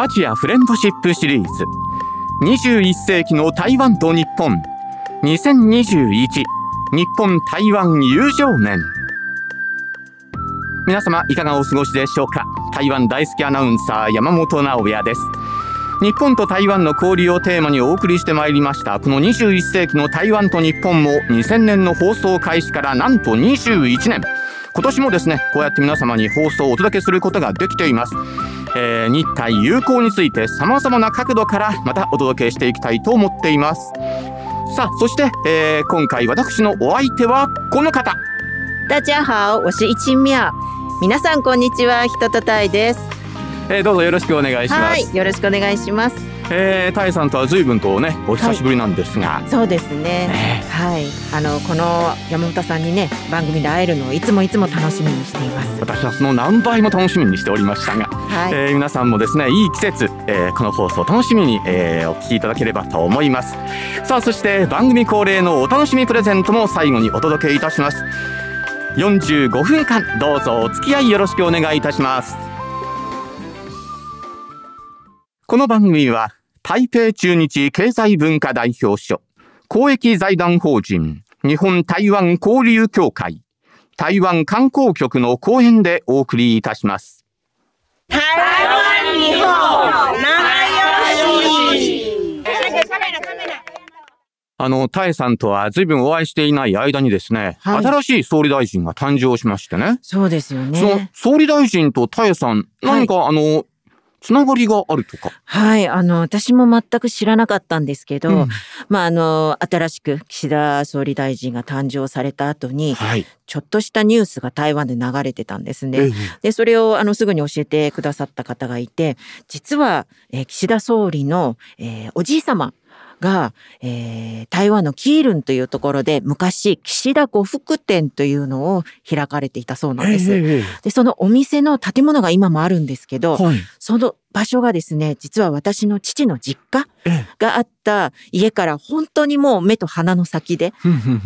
アジアフレンドシップシリーズ。21世紀の台湾と日本。2021日本台湾友情年。皆様いかがお過ごしでしょうか？台湾大好きアナウンサー山本直也です。日本と台湾の交流をテーマにお送りしてまいりました。この21世紀の台湾と日本も2000年の放送開始からなんと21年。今年もですねこうやって皆様に放送をお届けすることができています。えー、日台友好について様々な角度からまたお届けしていきたいと思っています。さあそして、えー、今回私のお相手はこの方。大家好我是一妙。皆さんこんにちは。人とたいです。えー、どうぞよろしくお願いします。はいよろしくお願いしますえー、タイさんとは随分とねお久しぶりなんですが、はい、そうですね、ね、はい。あのこの山本さんにね番組で会えるのをいつもいつも楽しみにしています。私はその何倍も楽しみにしておりましたが、はい、えー、皆さんもですねいい季節、えー、この放送楽しみに、えー、お聞きいただければと思います。さあそして番組恒例のお楽しみプレゼントも最後にお届けいたします。45分間どうぞお付き合いよろしくお願いいたします。この番組は台北中日経済文化代表所、公益財団法人、日本台湾交流協会、台湾観光局の講演でお送りいたします。台湾日本仲良しあの、タエさんとは随分お会いしていない間にですね、はい、新しい総理大臣が誕生しましてね。そうですよね。その総理大臣とタエさん、何か、はい、あの、つながりがあるとか。はい、あの、私も全く知らなかったんですけど、うん、まあ、あの、新しく岸田総理大臣が誕生された後に、はい、ちょっとしたニュースが台湾で流れてたんですね。で、それをあのすぐに教えてくださった方がいて、実は、えー、岸田総理の、えー、おじい様が、えー、台湾のキールンというところで昔岸田呉服店というのを開かれていたそうなんです。えー、でそのお店の建物が今もあるんですけど、はい、その場所がですね実は私の父の実家があった家から本当にもう目と鼻の先で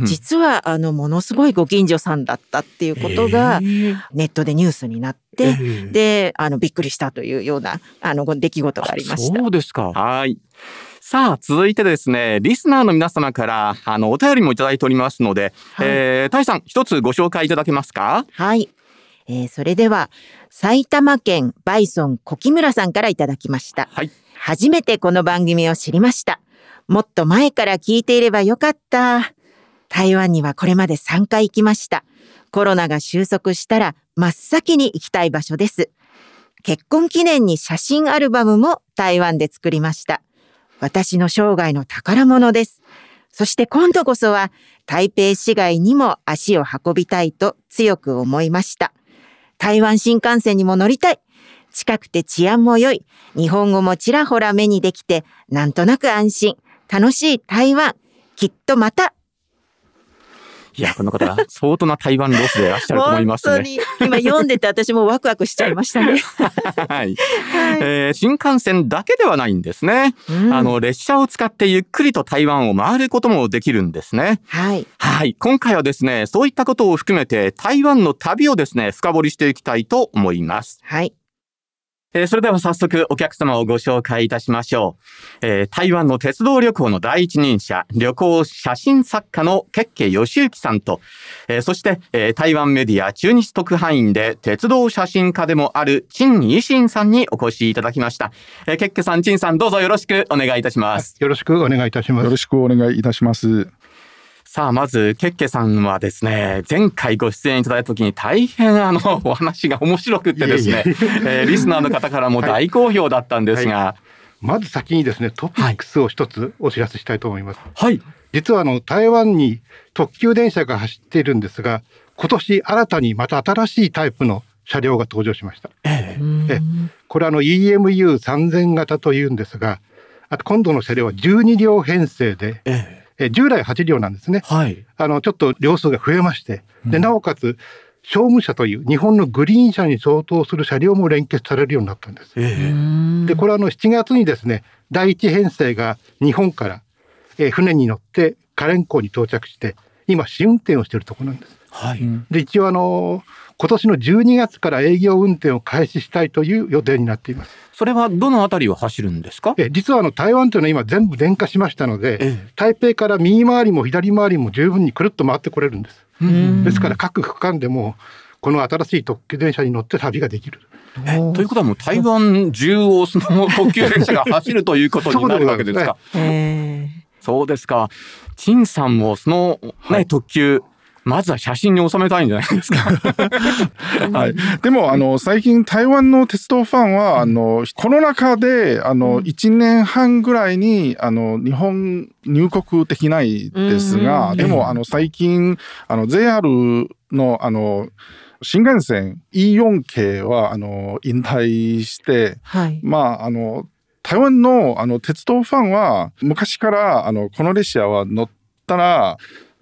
実はあのものすごいご近所さんだったっていうことがネットでニュースになって、であのびっくりしたというようなあの出来事がありました。そうですか。はい。さあ、続いてですね、リスナーの皆様から、あの、お便りもいただいておりますので、はい、えー、タイさん、一つご紹介いただけますか？はい。えー、それでは、埼玉県バイソン小木村さんからいただきました。はい。初めてこの番組を知りました。もっと前から聞いていればよかった。台湾にはこれまで3回行きました。コロナが収束したら真っ先に行きたい場所です。結婚記念に写真アルバムも台湾で作りました。私の生涯の宝物です。そして今度こそは台北市街にも足を運びたいと強く思いました。台湾新幹線にも乗りたい。近くて治安も良い。日本語もちらほら目にできて、なんとなく安心。楽しい台湾。きっとまたいや、この方、相当な台湾ロスでいらっしゃると思いますね。本当に、今読んでて私もワクワクしちゃいましたね。はい。えー、新幹線だけではないんですね、うん、あの、列車を使ってゆっくりと台湾を回ることもできるんですね。はい。はい。今回はですね、そういったことを含めて台湾の旅をですね、深掘りしていきたいと思います。はい。えー、それでは早速お客様をご紹介いたしましょう。えー、台湾の鉄道旅行の第一人者、旅行写真作家のケッケ義行さんと、えー、そして、えー、台湾メディア中日特派員で鉄道写真家でもある陳維新さんにお越しいただきました。えー、ケッケさん、陳さん、どうぞよろしくお願いいたします。よろしくお願いいたします。よろしくお願いいたします。さあ、まず、ケッケさんはですね、前回ご出演いただいた時に大変あの、お話が面白くってですね、えー、リスナーの方からも大好評だったんですが、はい。はい、まず先にですね、トピックスを一つお知らせしたいと思います。はい。実はあの、台湾に特急電車が走っているんですが、今年新たにまた新しいタイプの車両が登場しました。ええ、これあの EMU3000 型というんですが、あと今度の車両は12両編成で、えええ従来8両なんですね。はい。あの、ちょっと両数が増えまして、で、なおかつ、商務車という日本のグリーン車に相当する車両も連結されるようになったんです。えー、で、これはあの7月にですね、第一編成が日本から、えー、船に乗ってカレン港に到着して、今試運転をしているところなんです。はい。で、一応あの、今年の12月から営業運転を開始したいという予定になっています。それはどのあたりを走るんですか？え実はあの台湾というのは今全部電化しましたので、台北から右回りも左回りも十分にくるっと回ってこれるんです。ですから各区間でもこの新しい特急電車に乗って旅ができる。ということはもう台湾中をその特急列車が走るということになるわけですか？そうですか。陳さんもそのね、はい、特急まずは写真に収めたいんじゃないですか。はい。でも、あの、最近台湾の鉄道ファンは、あの、コロナ禍で、あの、1年半ぐらいに、あの、日本入国できないですが、でも、あの、最近、あの、JR の、あの、新幹線 E4 系は、あの、引退して、はい、まあ、あの、台湾のあの鉄道ファンは昔からあのこの列車は乗ったら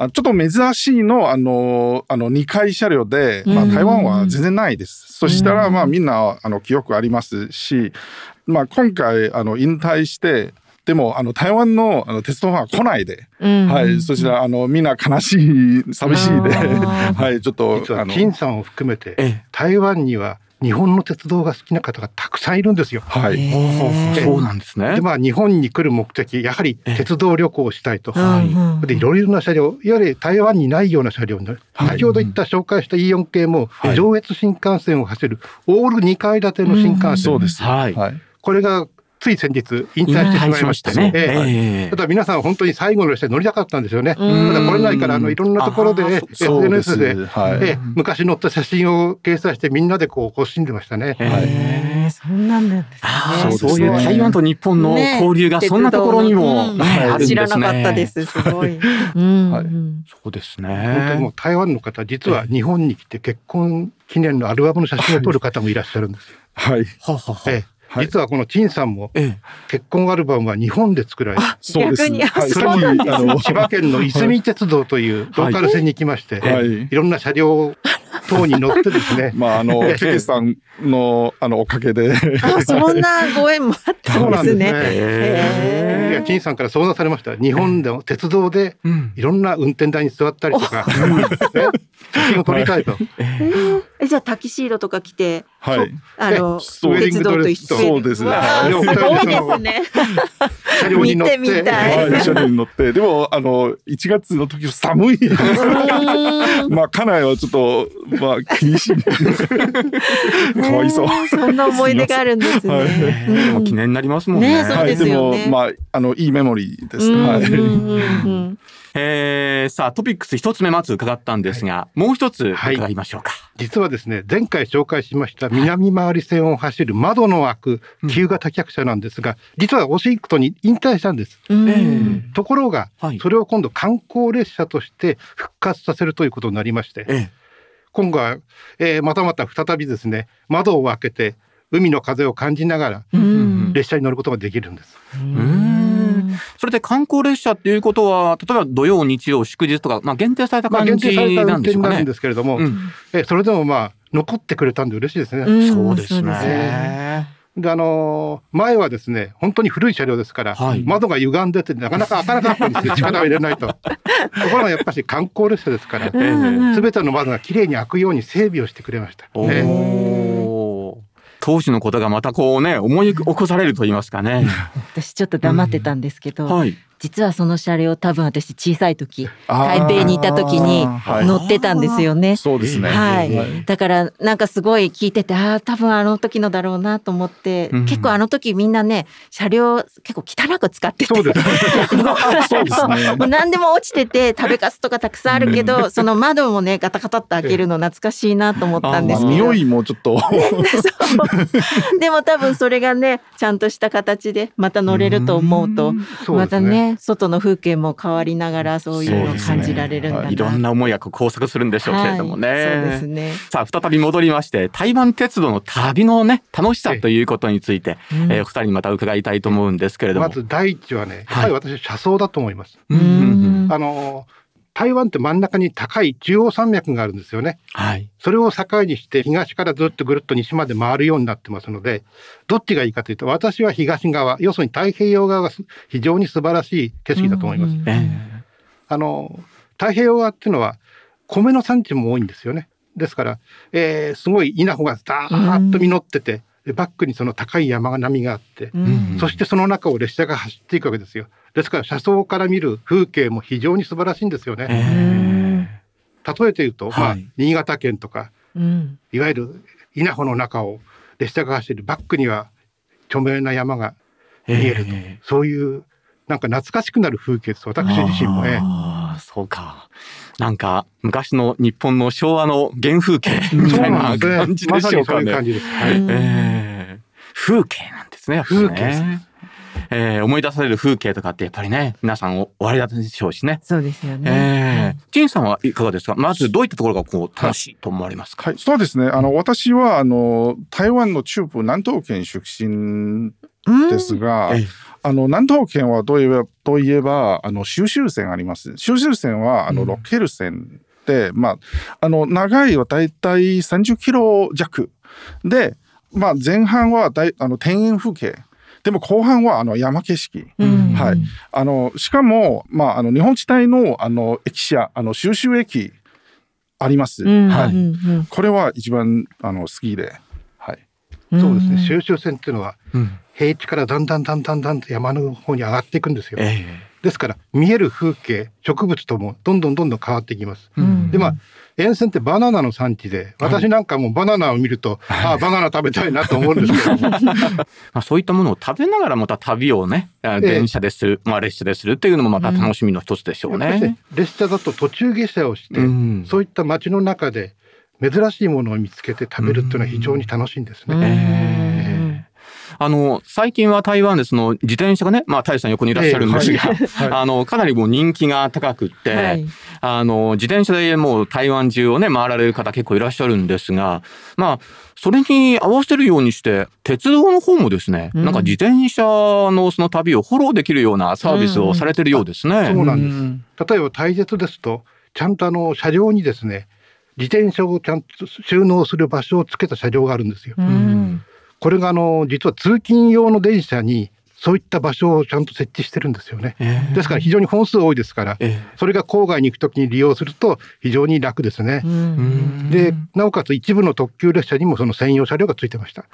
ちょっと珍しいの、あの、あの、2階車両で、まあ、台湾は全然ないです。そしたら、まあ、みんな、あの、記憶ありますし、まあ、今回、あの、引退して、でも、あの、台湾のあの鉄道ファンは来ないで、はい、そちら、あの、みんな悲しい、寂しいで、はい、ちょっと、あの、金さんを含めて、台湾には、日本の鉄道が好きな方がたくさんいるんですよ。はい。そうなんですね。で、まあ、日本に来る目的、やはり鉄道旅行をしたいと。はい。で、いろいろな車両、いわゆる台湾にないような車両に、先ほど言った紹介した E4 系も、上越新幹線を走るオール2階建ての新幹線。そうです。はい。これがつい先日引退してしまいましたね。えー、ただ皆さん本当に最後の列車乗りたかったんですよね。ただ来れないからあのいろんなところで SNS でで、はい、え昔乗った写真を掲載してみんなでこう欲しんでましたね。へえ、そんなんなんですね。そういう台湾と日本の交流がそんなところにも、ね、知らなかったです。すごい。はい、そうですね。本当にもう台湾の方実は日本に来て結婚記念のアルバムの写真を撮る方もいらっしゃるんですよ。はい。ははは。えはい、実はこの陳さんも、結婚アルバムは日本で作られた。そうです。はい、千葉県のいすみ鉄道というローカル線に来まして、はい、いろんな車両等に乗ってですね。まあ、あの、ケケさんの、あの、おかげで。あ、そんなご縁もあったんですね。そうなんですね。いや、陳さんから相談されました。日本でも鉄道で、いろんな運転台に座ったりとか、写真を撮りたいと。え、じゃあタキシードとか着て、はい。あの、鉄道と一緒そうですね。すごいですね。車両に乗って。見てみたい。車両に乗って。でも、あの、1月の時寒い。まあ、家内はちょっと、まあ、厳しい。かわいそう。そんな思い出があるんですね。記念になりますもんね。そうですよね。まあ、あの、いいメモリーですね。はい。えー、さあトピックス一つ目まず伺ったんですが、はい、もう一つ伺いましょうか、はい、実はですね前回紹介しました南回り線を走る窓の開く旧型客車なんですが、うん、実はオシンクトに引退したんです、ところが、はい、それを今度観光列車として復活させるということになりまして、ええ、今後は、えー、またまた再びですね窓を開けて海の風を感じながら列車に乗ることができるんです。それで観光列車っていうことは例えば土曜日曜祝日とか、まあ、限定された感じなんでしょうかね。まあ、限定された運転になるんですけれども、うん、えそれでもまあ残ってくれたんで嬉しいですね。そうですね。であのー、前はですね本当に古い車両ですから、はい、窓が歪んでてなかなか開かなかったんですよ 力を入れないと。ところがやっぱり観光列車ですからすべ、ね、ての窓がきれいに開くように整備をしてくれました。当時のことがまたこうね思い起こされると言いますかね。私ちょっと黙ってたんですけど、うんはい、実はその車両多分私小さい時台北にいた時に乗ってたんですよね。そうですね。はい。だからなんかすごい聞いててああ多分あの時のだろうなと思って、うん、結構あの時みんなね車両結構汚く使っててそうですね。もう何でも落ちてて食べかすとかたくさんあるけど、その窓もねガタガタって開けるの懐かしいなと思ったんですけど。匂いもちょっと。でも多分それがねちゃんとした形でまた乗れると思うと、またね外の風景も変わりながらそういうのを感じられるんだな、ね、い。ろんな思いが交錯するんでしょうけれどもね。はい、そうですね。さあ再び戻りまして台湾鉄道の旅のね楽しさということについて、えー、えー、お二人にまた伺いたいと思うんですけれども。まず第一はねやっぱり私車窓だと思います。はい、あの台湾って真ん中に高い中央山脈があるんですよね。はい。それを境にして東からずっとぐるっと西まで回るようになってますので、どっちがいいかというと、私は東側、要するに太平洋側が非常に素晴らしい景色だと思います。あの、太平洋側っていうのは米の産地も多いんですよね。ですから、えー、すごい稲穂がダーッと実ってて、でバックにその高い山並みがあって、そしてその中を列車が走っていくわけですよ。ですから車窓から見る風景も非常に素晴らしいんですよね。例えて言うと、はい、まあ、新潟県とか、うん、いわゆる稲穂の中を列車が走るバックには著名な山が見えると、そういうなんか懐かしくなる風景です私自身も。あそうか。なんか昔の日本の昭和の原風景みたいな感じでしょうかね。ま、えー、風景なんですね。風景えー、思い出される風景とかってやっぱりね皆さんおありだったでしょうしね。そうですよね。えー、陳さんはいかがですか？まずどういったところがこう楽しいと思われますか？はい、そうですね。あの私はあの台湾の中部南東県出身ですが。あの南東県はどういえばといえばあの収集線あります。収集線はあのロッケル線で、うん、まああの長いはだいたい30キロ弱で、まあ前半はだいあの田園風景。でも後半はあの山景色、うん、はい、あのしかも、まあ、あの日本地帯のあの駅舎あの収集駅あります、うん、はい、うん、これは一番あの好きで、はい、そうですね。収集線っていうのは、平地からだんだんだんだんだんと山の方に上がっていくんですよ。えー、ですから見える風景植物ともどんどんどんどん変わっていきます。でまあ沿線ってバナナの産地で、私なんかもバナナを見ると、はい、ああ、バナナ食べたいなと思うんですけど。まあそういったものを食べながらまた旅をね、電車でする、まあ列車でするっていうのもまた楽しみの一つでしょうね。ね列車だと途中下車をして、うん、そういった街の中で珍しいものを見つけて食べるっていうのは非常に楽しいんですね。えー。あの、最近は台湾でその自転車がね、まあ、タイさん横にいらっしゃるんですが、えーはい、あの、かなりもう人気が高くって、はい、あの、自転車でもう台湾中をね、回られる方結構いらっしゃるんですが、まあ、それに合わせるようにして、鉄道の方もですね、うん、なんか自転車のその旅をフォローできるようなサービスをされてるようですね。うん、そうなんです。例えば、大鉄ですと、ちゃんとあの、車両にですね、自転車をちゃんと収納する場所をつけた車両があるんですよ。うんこれがあの実は通勤用の電車にそういった場所をちゃんと設置してるんですよね。えー、ですから非常に本数多いですから、えー、それが郊外に行くときに利用すると非常に楽ですね。で、なおかつ一部の特急列車にもその専用車両がついてました。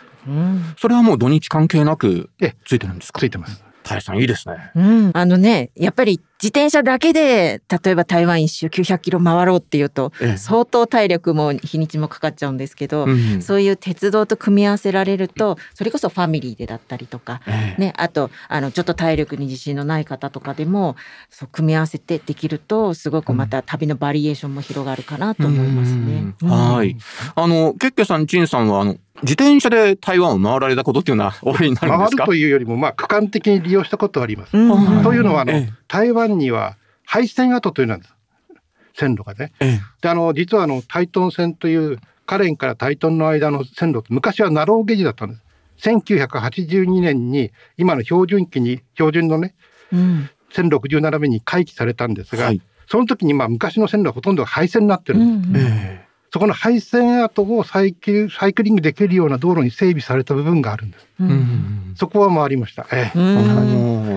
それはもう土日関係なくついてるんですか？ついてます。大さんいいですね。うん、あのね、やっぱり自転車だけで、例えば台湾一周900キロ回ろうっていうと、ええ、相当体力も日にちもかかっちゃうんですけど、うん、そういう鉄道と組み合わせられると、それこそファミリーでだったりとか、え、ね、あと、あの、ちょっと体力に自信のない方とかでも、そう組み合わせてできると、すごくまた旅のバリエーションも広がるかなと思いますね。うん、はい。あの、ケッケさん、チンさんは、あの、自転車で台湾を回られたことっていうのはおありになるんですか？回るというよりも、まあ、区間的に利用したことはあります。というのはあの、台湾には廃線跡というのは線路がね。であの実はあのタイトン線というカレンからタイトンの間の線路昔はナローゲージだったんです。1982年に今の標準機に標準のね、うん、1067目に回帰されたんですが、はい、その時にまあ昔の線路はほとんど廃線になってるんです。うんうんそこの廃線跡をサイクサイクリングできるような道路に整備された部分があるんです。うん、そこは回りました。ええ、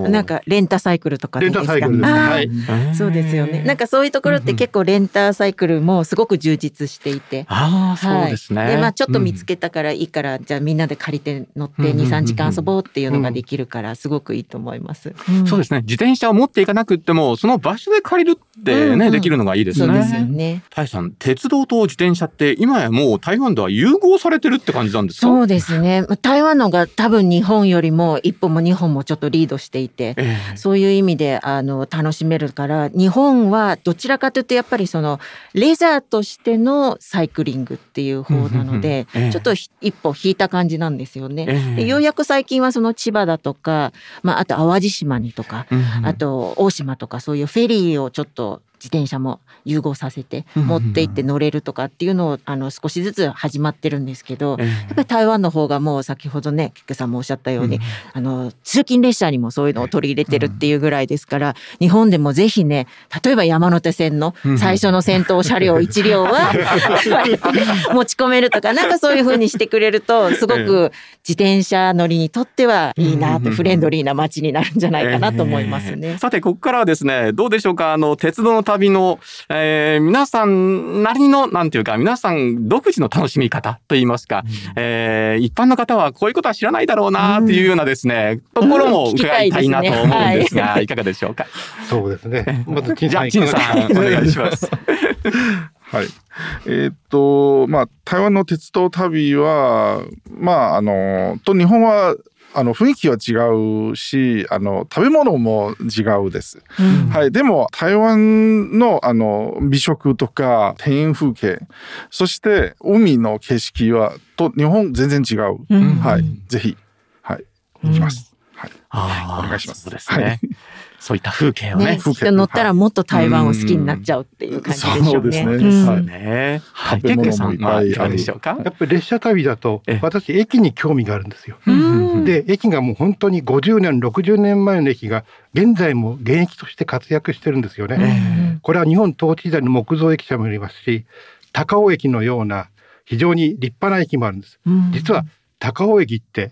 なんかレンタサイクルとかレンタサイクルはい。そうですよね。なんかそういうところって結構レンタサイクルもすごく充実していて。ああ、そうですね。で、まあちょっと見つけたからいいから、じゃあみんなで借りて乗って2、3時間遊ぼうっていうのができるからすごくいいと思います。そうですね。自転車を持っていかなくても、その場所で借りるってね、できるのがいいですね。そうですよね。タイさん、鉄道と自転車って今やもう台湾では融合されてるって感じなんですか？そうですね。台湾のが多分日本よりも一歩も二本もちょっとリードしていて、えー、そういう意味であの楽しめるから日本はどちらかというとやっぱりそのレジャーとしてのサイクリングっていう方なので、えー、ちょっと一歩引いた感じなんですよね。えー、ようやく最近はその千葉だとか、まあ、あと淡路島にとか、あと大島とかそういうフェリーをちょっと自転車も融合させて持って行って乗れるとかっていうのをあの少しずつ始まってるんですけど、やっぱり台湾の方がもう先ほどね菊さんもおっしゃったように、あの通勤列車にもそういうのを取り入れてるっていうぐらいですから、日本でもぜひね例えば山手線の最初の先頭車両1両は 持ち込めるとかなんかそういう風にしてくれるとすごく自転車乗りにとってはいいなってフレンドリーな街になるんじゃないかなと思いますね。さてここからはですねどうでしょうか？あの鉄道の旅の、えー、皆さんなりの、なんていうか、皆さん独自の楽しみ方といいますか、うん、えー、一般の方はこういうことは知らないだろうなっていうようなですね、うん、ところも伺いたいなと思うんですが、い、いかがでしょうか？そうですね。まず、金さん、金さん、お願いします。はい。えー、っと、まあ、台湾の鉄道旅は、まあ、あの、と日本はあの雰囲気は違うしあの食べ物も違うです、うん、はい、でも台湾のあの美食とか庭園風景そして海の景色はと日本全然違う、うん、はい、ぜひ、はい、行きます、はい、お願いします。ですね。はいそういった風景をね。ね人乗ったらもっと台湾を好きになっちゃうっていう感じでしょうね。そうですね。そうね。はい。テッさんはいかがでしょうか？やっぱり列車旅だと私駅に興味があるんですよ。で駅がもう本当に50年60年前の駅が現在も現役として活躍してるんですよね。これは日本統治時代の木造駅舎もありますし高尾駅のような非常に立派な駅もあるんです。実は高尾駅って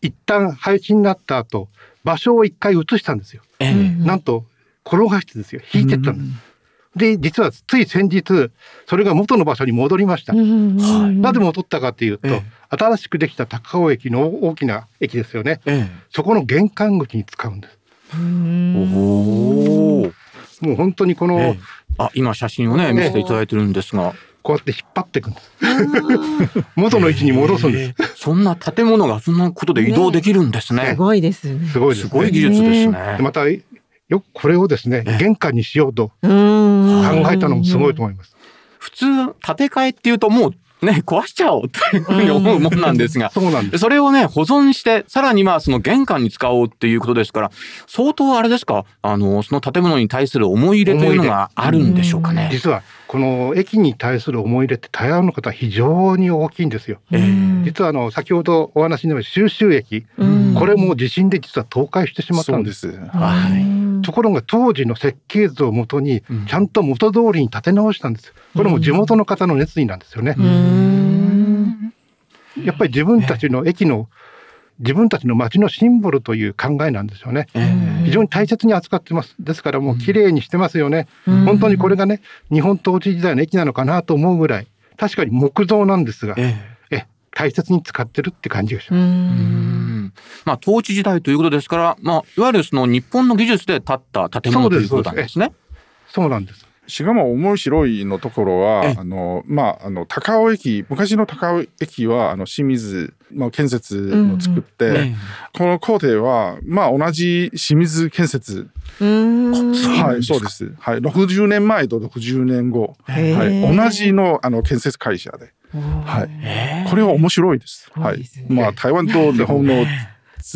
一旦廃止になった後場所を一回移したんですよ。えー、なんと転がしてですよ引いてったんです。で実はつい先日それが元の場所に戻りました。なぜ戻ったかというと、えー、新しくできた高尾駅の大きな駅ですよね。えー、そこの玄関口に使うんです。おもう本当にこの、あ今写真をね見せていただいてるんですが。こうやって引っ張っていくんです。元の位置に戻すんです。そんな建物がそんなことで移動できるんですね。ねすごいですね。すごいです、ね、すごい技術ですね。またよくこれをですね玄関にしようと考えたのもすごいと思います。普通建て替えっていうともうね、壊しちゃおうっていうふうに思うもんなんですが、そうなんです。それをね、保存して、さらにまあその玄関に使おうっていうことですから、相当あれですか、あの、その建物に対する思い入れというのがあるんでしょうかね。実は、この駅に対する思い入れって台湾の方は非常に大きいんですよ。実はあの、先ほどお話になった収集駅、これも地震で実は倒壊してしまったんです。はい。ところが当時の設計図をもとに、ちゃんと元通りに建て直したんです。これも地元の方の熱意なんですよね。やっぱり自分たちの駅の自分たちの街のシンボルという考えなんですよね。非常に大切に扱ってます。ですからもう綺麗にしてますよね。本当にこれがね、日本統治時代の駅なのかなと思うぐらい、確かに木造なんですが、ええ大切に使ってるって感じがします。まあ統治時代ということですから、まあいわゆるその日本の技術で建った建物ということなんですね。そうなんです。しかも面白いのところはあのまああの高尾駅昔の高尾駅はあの清水の建設を作って、うんうん、この工程はまあ同じ清水建設。はいそうです。はい。60年前と60年後、はい、同じのあの建設会社で、はい、これは面白いです。はい、まあ台湾と日本の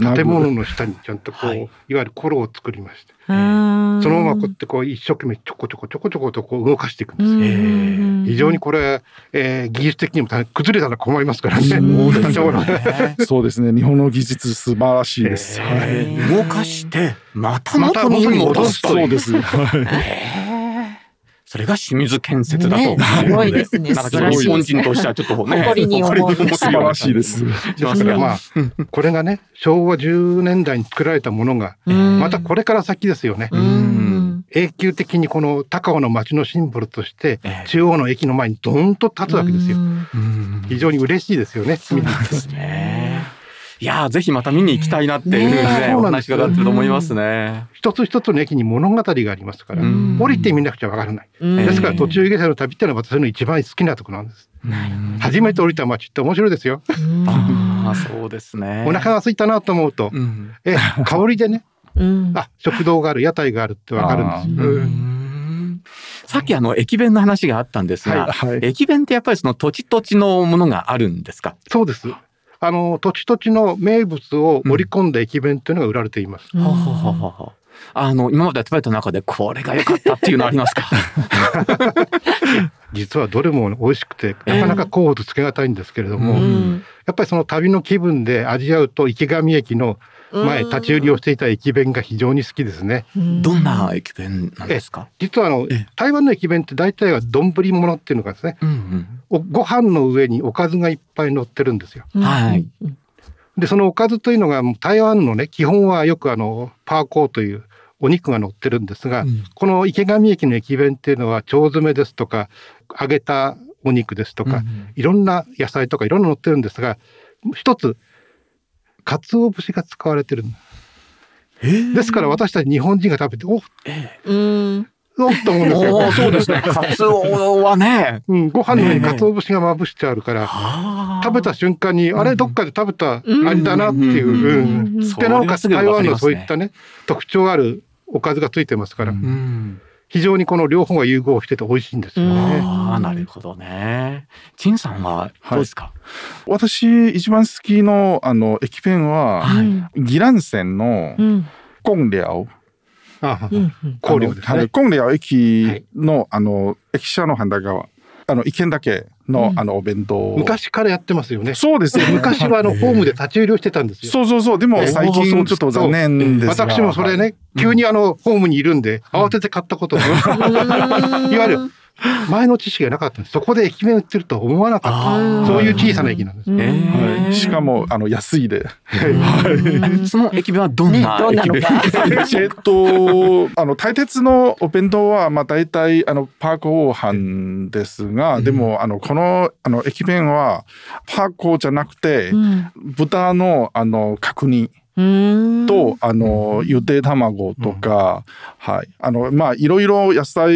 建物の下にちゃんとこう、はい、いわゆるコロを作りまして、そのままこうやってこう一生懸命ちょこちょこちょこちょことこう動かしていくんです非常にこれ、えー、技術的にも崩れたら困りますからね。そうですね。日本の技術素晴らしいです。はい、動かしてまた元に戻すという。そうです。それが清水建設だと、ね。すごいですね。なんか日本人としてはちょっとね、誇りに思う。素晴らしいです。それまあ、これがね、昭和10年代に作られたものが、またこれから先ですよね。永久的にこの高尾の街のシンボルとして、中央の駅の前にドーンと立つわけですよ。非常に嬉しいですよね。そうですね。いやぜひまた見に行きたいなっていうふうにね、お話伺ってると思いますね。一つ一つの駅に物語がありますから、降りてみなくちゃわからない。ですから途中下車の旅っていうのは私の一番好きなところなんです。初めて降りた街って面白いですよ。ああ、そうですね。お腹が空いたなと思うと、え、香りでね、あ、食堂がある、屋台があるってわかるんです。さっきあの駅弁の話があったんですが、はいはい、駅弁ってやっぱりその土地土地のものがあるんですか？そうです。あの土地土地の名物を盛り込んだ駅弁というのが売られています。うん、はははあの今まで食べた中でこれが良かったっていうのありますか？実はどれも美味しくてなかなか候補とつけがたいんですけれども、えー、やっぱりその旅の気分で味わうと池上駅の前立ち売りをしていた駅弁が非常に好きですね。どんな駅弁なんですか？実はあの台湾の駅弁って大体は丼物っていうのがですね、うんうん、ご飯の上におかずがいっぱい乗ってるんですよ。はい。でそのおかずというのが台湾のね基本はよくあのパーコーというお肉が乗ってるんですが、うん、この池上駅の駅弁っていうのは腸詰めですとか揚げたお肉ですとか、うん、いろんな野菜とかいろんな乗ってるんですが一つ鰹節が使われてるですから私たち日本人が食べておっ、えー、おっと思うんですよ。そうですね。カツオはね。うん、ご飯の上に鰹節がまぶしてあるから、食べた瞬間に、あれ、どっかで食べた味だなっていう。うん。で、なおかつ台湾のそういったね、特徴あるおかずがついてますから。非常にこの両方が融合してて美味しいんですよね。ああ、なるほどね。陳さんはどうですか、はい、私一番好きのあの駅弁は、はい、ギラン線のコンリャオ。考慮ですね。コンリャオ駅の、あの駅舎の反対側。あの、一軒だけの、あの、お弁当。昔からやってますよね。そうですよ、ね。昔は、あの、ホームで立ち売りをしてたんですよ。そうそうそう。でも、最近、ちょっと残念です私もそれね、急にあの、ホームにいるんで、慌てて買ったことが。いわゆる、前の知識がなかったんです。そこで駅弁売ってると思わなかった。そういう小さな駅なんです。はい、しかも、あの、安いで。はい、その駅弁はどんな駅弁、えっと、あの、大鉄のお弁当は、まあ、大体、あの、パーコー飯ですが、でも、あの、この、あの、駅弁は、パーコーじゃなくて、豚の、あの、角煮。とあのゆで卵とか、はい。あのまあいろいろ野菜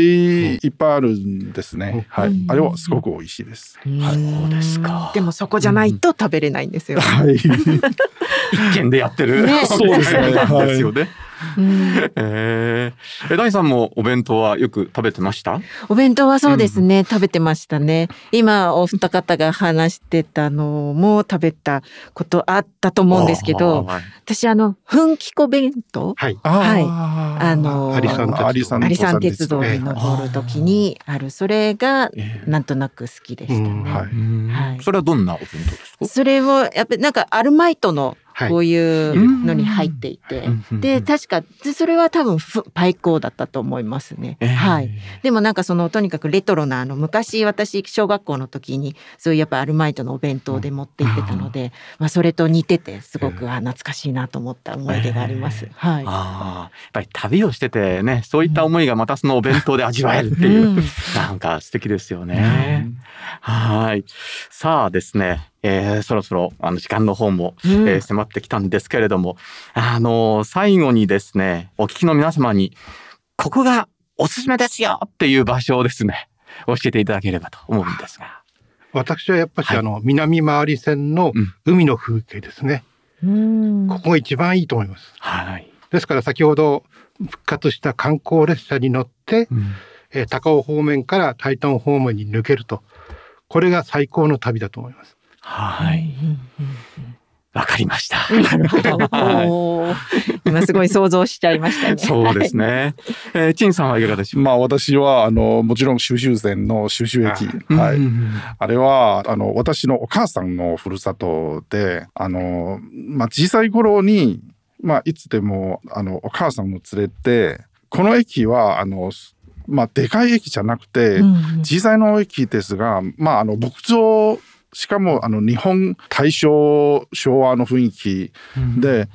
いっぱいあるんですね、はい、あれはすごく美味しいです、はい、そうですか。でもそこじゃないと食べれないんですよ、はい。一軒でやってる、ね、そうですね、ですよね、うん、えー、え、大さんもお弁当はよく食べてました？お弁当はそうですね、うん、食べてましたね。今お二方が話してたのも食べたことあったと思うんですけど、はい、私あの、奮起湖弁当？はい。はい。あの、アリサン鉄道。鉄道に登る時にある、それがなんとなく好きでしたね。はい。はい、それはどんなお弁当ですか？それを、やっぱりなんかアルマイトのこういうのに入っていて、で確かそれは多分パイコーだったと思いますね、えー、はい。でもなんかそのとにかくレトロなあの昔私小学校の時にそういうやっぱアルマイトのお弁当で持って行ってたので、まあ、それと似ててすごく、あ懐かしいなと思った思い出があります、えー、はい。あやっぱり旅をしててねそういった思いがまたそのお弁当で味わえるっていう、うん、なんか素敵ですよね、うん、はい。さあですねえー、そろそろあの時間の方も、えー、迫ってきたんですけれども、あのー、最後にですね、お聞きの皆様に、ここがおすすめですよっていう場所をですね、教えていただければと思うんですが。私はやっぱり、はい、あの、南回り線の海の風景ですね。うん、ここが一番いいと思います。はい。ですから先ほど復活した観光列車に乗って、うん、えー、高尾方面からタイタン方面に抜けると、これが最高の旅だと思います。はい。わかりました。なるほど。今すごい想像しちゃいましたね。そうですね。えー、陳さんはいかがでしょう？まあ私はあのもちろん収集線の収集駅、はい。あれはあの私のお母さんのふるさとで、あのまあ小さい頃にまあいつでもあのお母さんを連れてこの駅はあのまあでかい駅じゃなくて小さいの駅ですが、まああの牧場しかもあの日本大正昭和の雰囲気で、うん、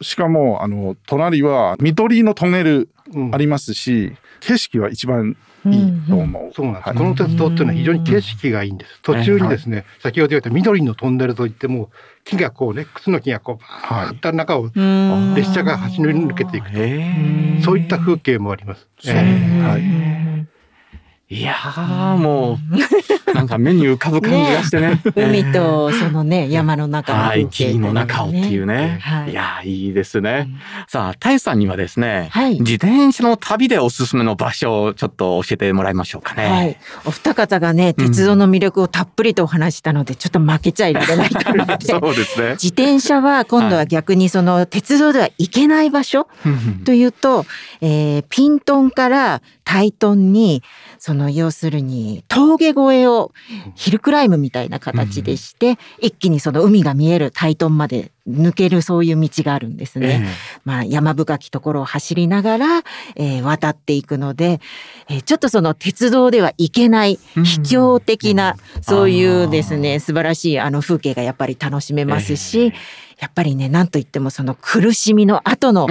しかもあの隣は緑のトンネルありますし、うん、景色は一番いいと思う。うんうん、そうなんです、はい、この鉄道っていうのは非常に景色がいいんです。途中にですね、はい、先ほど言った緑のトンネルといっても木がこうね、靴の木がこう、バーッと中を列車が走り抜けていくと。そういった風景もあります。えー、はいいやーもうなんか目に浮かぶ感じがしてね。ね、海とそのね山の中の、ね、はい、木の中をっていうね、はい、いやいいですね、うん、さあタイさんにはですね、はい、自転車の旅でおすすめの場所をちょっと教えてもらいましょうかね、はい、お二方がね鉄道の魅力をたっぷりとお話したので、うん、ちょっと負けちゃいられないと思って。そうですね。自転車は今度は逆にその鉄道では行けない場所というと、えー、ピントンからタイトンにその要するに峠越えをヒルクライムみたいな形でして、うん、一気にその海が見えるタイトンまで抜けるそういう道があるんですね。えー、まあ山深きところを走りながら、えー、渡っていくので、えー、ちょっとその鉄道では行けない秘境的な、そういうですね素晴らしいあの風景がやっぱり楽しめますし、やっぱりね、なんといってもその苦しみの後の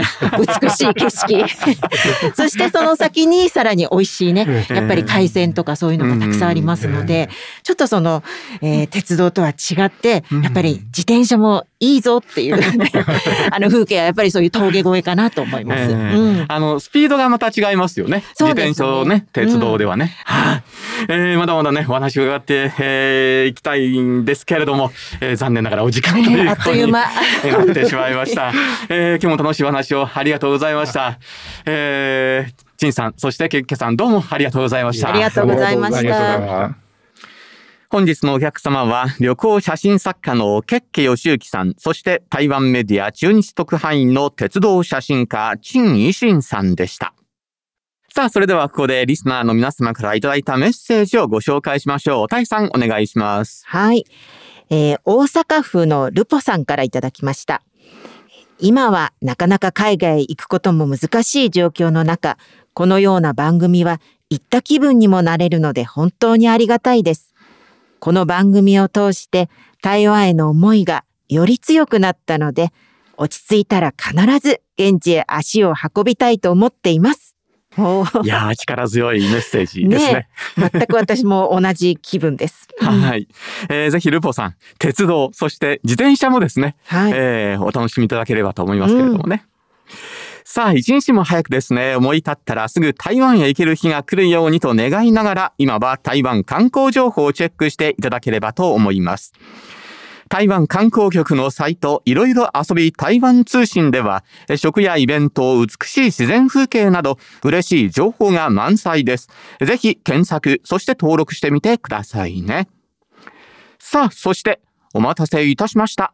美しい景色。そしてその先にさらに美味しいね、やっぱり海鮮とかそういうのがたくさんありますので、ちょっとその、えー、鉄道とは違って、やっぱり自転車もいいぞっていう、ね、あの風景はやっぱりそういう峠越えかなと思います。えーうん、あの、スピードがまた違いますよね。ね自転車をね、鉄道ではね。はい、えー、まだまだね、お話伺って、えー、いきたいんですけれども、えー、残念ながらお時間ということになってしまいました。えー、今日も楽しいお話をありがとうございました。えー、陳さん、そしてケッケさん、どうもありがとうございました。ありがとうございました。本日のお客様は旅行写真作家のケッケヨシユキさん、そして台湾メディア中日特派員の鉄道写真家、陳維新さんでした。さあ、それではここでリスナーの皆様からいただいたメッセージをご紹介しましょう。タイさん、お願いします。はい。えー、大阪府のルポさんからいただきました。今はなかなか海外へ行くことも難しい状況の中、このような番組は行った気分にもなれるので本当にありがたいです。この番組を通して台湾への思いがより強くなったので、落ち着いたら必ず現地へ足を運びたいと思っています。いや力強いメッセージですね。ね全く私も同じ気分です。はい、えー。ぜひルポさん、鉄道、そして自転車もですね、はい、えー、お楽しみいただければと思いますけれどもね。うんさあ、一日も早くですね、思い立ったらすぐ台湾へ行ける日が来るようにと願いながら、今は台湾観光情報をチェックしていただければと思います。台湾観光局のサイト、いろいろ遊び台湾通信では、食やイベント、美しい自然風景など、嬉しい情報が満載です。ぜひ検索、そして登録してみてくださいね。さあ、そして、お待たせいたしました。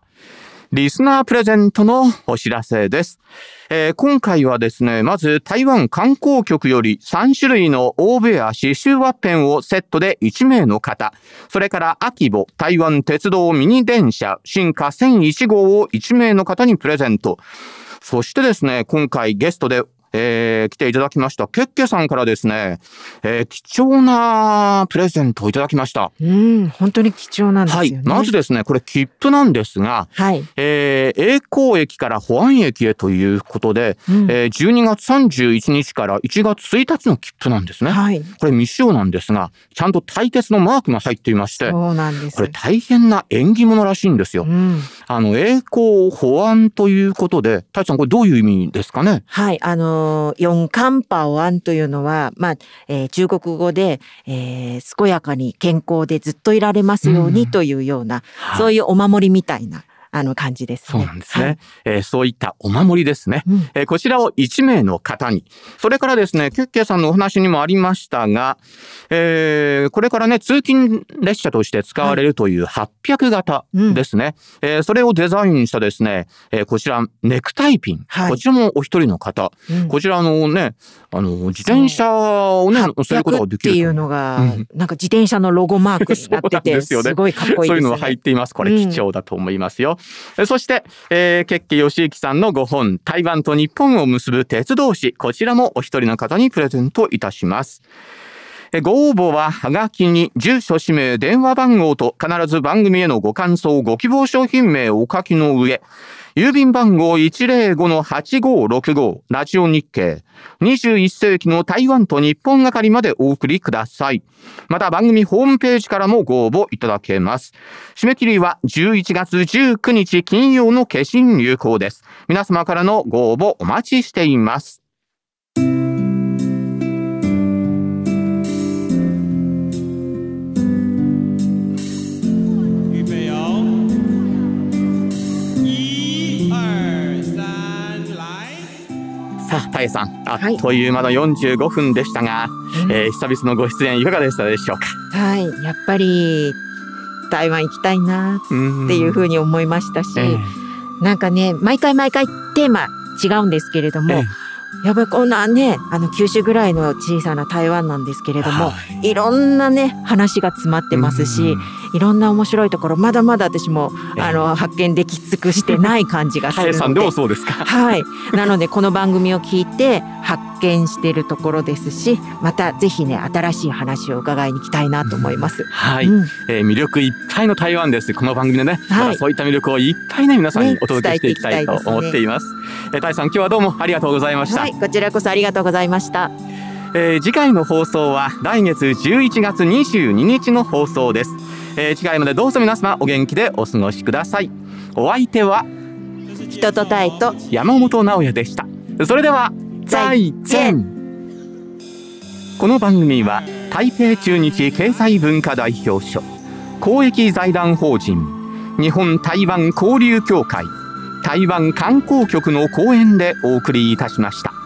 リスナープレゼントのお知らせです。えー、今回はですね、まず台湾観光局より3種類の欧米や刺繍ワッペンをセットで1名の方、それから秋ボ台湾鉄道ミニ電車進化1001号を1名の方にプレゼント。そしてですね、今回ゲストでえー、来ていただきました、ケッケさんからですね、えー、貴重なプレゼントをいただきました。うん、本当に貴重なんですよね。はい。まずですね、これ切符なんですが、はい。えー、栄光駅から保安駅へということで、うん、えー、12月31日から1月1日の切符なんですね。はい。これ未使用なんですが、ちゃんと大鉄のマークが入っていまして、そうなんです。これ大変な縁起物らしいんですよ。うん、あの、栄光保安ということで、太一さんこれどういう意味ですかね？はい、あの四漢パオアンというのは、まあ、えー、中国語で、えー、健やかに健康でずっといられますようにというような、うん、そういうお守りみたいな。あの感じです、ね、そうなんですね。はい、えー、そういったお守りですね、うん、えー、こちらを1名の方に。それからですね、ケッケさんのお話にもありましたが、えー、これからね、通勤列車として使われるという800型ですね。はいうん、えー、それをデザインしたですね、えー、こちら、ネクタイピン。はい、こちらもお一人の方。うん、こちらのね、あの、自転車をね、乗せることができる。っていうのが、うん、なんか自転車のロゴマークになってて、すね、すごいかっこいいですね。そういうのが入っています。これ貴重だと思いますよ。そして、えー、ケッケヨシユキさんのご本、台湾と日本を結ぶ鉄道史、こちらもお一人の方にプレゼントいたします。ご応募は、はがきに住所、氏名、電話番号と必ず番組へのご感想、ご希望商品名をお書きの上、郵便番号105-8565ラジオ日経21世紀の台湾と日本係までお送りください。また番組ホームページからもご応募いただけます。締め切りは11月19日金曜の消印有効です。皆様からのご応募お待ちしています。たえさん、あっという間の45分でしたが、うん、えー、久々のご出演いかがでしたでしょうか？はい、やっぱり台湾行きたいなっていうふうに思いましたし、えー、なんかね、毎回毎回テーマ違うんですけれども、えーやっぱりこんなねあの九州ぐらいの小さな台湾なんですけれども、はい、いろんなね話が詰まってますし、いろんな面白いところまだまだ私も、あの発見でき尽くしてない感じがするので。さんでもそうですか？はい。なのでこの番組を聞いて発見しているところですしまたぜひね新しい話を伺いに行きたいなと思います。はい、うん、えー、魅力いっぱいの台湾ですこの番組でね、はい、そういった魅力をいっぱいね皆さんにお届けしていきたいと思っています。ね、えー、タイさん今日はどうもありがとうございました。はい、こちらこそありがとうございました。えー、次回の放送は来月11月22日の放送です。えー、次回までどうぞ皆様お元気でお過ごしください。お相手は人とタイと山本直也でした。それでは在前。この番組は台北中日経済文化代表所公益財団法人日本台湾交流協会台湾観光局の講演でお送りいたしました。